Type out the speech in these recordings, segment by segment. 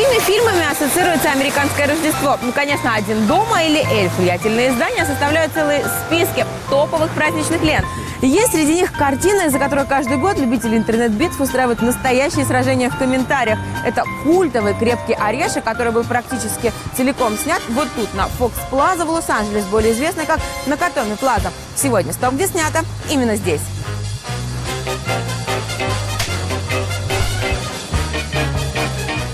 какими фильмами ассоциируется американское Рождество? Ну, конечно, «Один дома» или «Эльф». Влиятельные издания составляют целые списки топовых праздничных лент. Есть среди них картины, из-за которой каждый год любители интернет-битв устраивают настоящие сражения в комментариях. Это культовый крепкий орешек, который был практически целиком снят вот тут, на Фокс Плаза в Лос-Анджелес, более известный как Накатоми Плаза. Сегодня стоп, где снято именно здесь.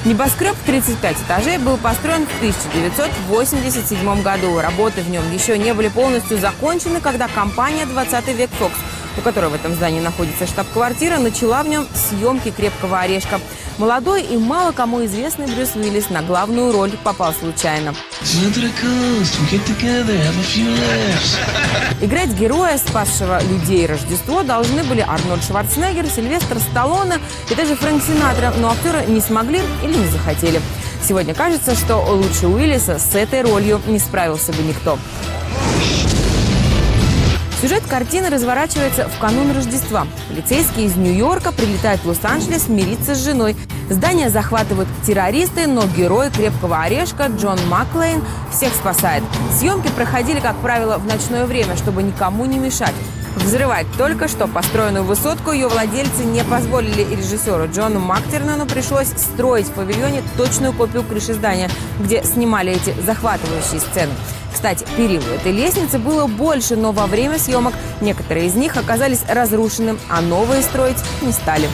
Небоскреб в 35 этажей был построен в 1987 году. Работы в нем еще не были полностью закончены, когда компания «20 век Фокс», у которой в этом здании находится штаб-квартира, начала в нем съемки «Крепкого орешка». Молодой и мало кому известный Брюс Уиллис на главную роль попал случайно. Играть героя, спасшего людей Рождество, должны были Арнольд Шварценеггер, Сильвестр Сталлоне и даже Фрэнк Синатра, но актеры не смогли или не захотели. Сегодня кажется, что лучше Уиллиса с этой ролью не справился бы никто. Сюжет картины разворачивается в канун Рождества. Полицейский из Нью-Йорка прилетает в Лос-Анджелес мириться с женой. Здание захватывают террористы, но герой крепкого орешка Джон Маклейн всех спасает. Съемки проходили, как правило, в ночное время, чтобы никому не мешать. Взрывать только что построенную высотку ее владельцы не позволили и режиссеру Джону Мактернану пришлось строить в павильоне точную копию крыши здания, где снимали эти захватывающие сцены. Кстати, перил у этой лестницы было больше, но во время съемок некоторые из них оказались разрушены, а новые строить не стали.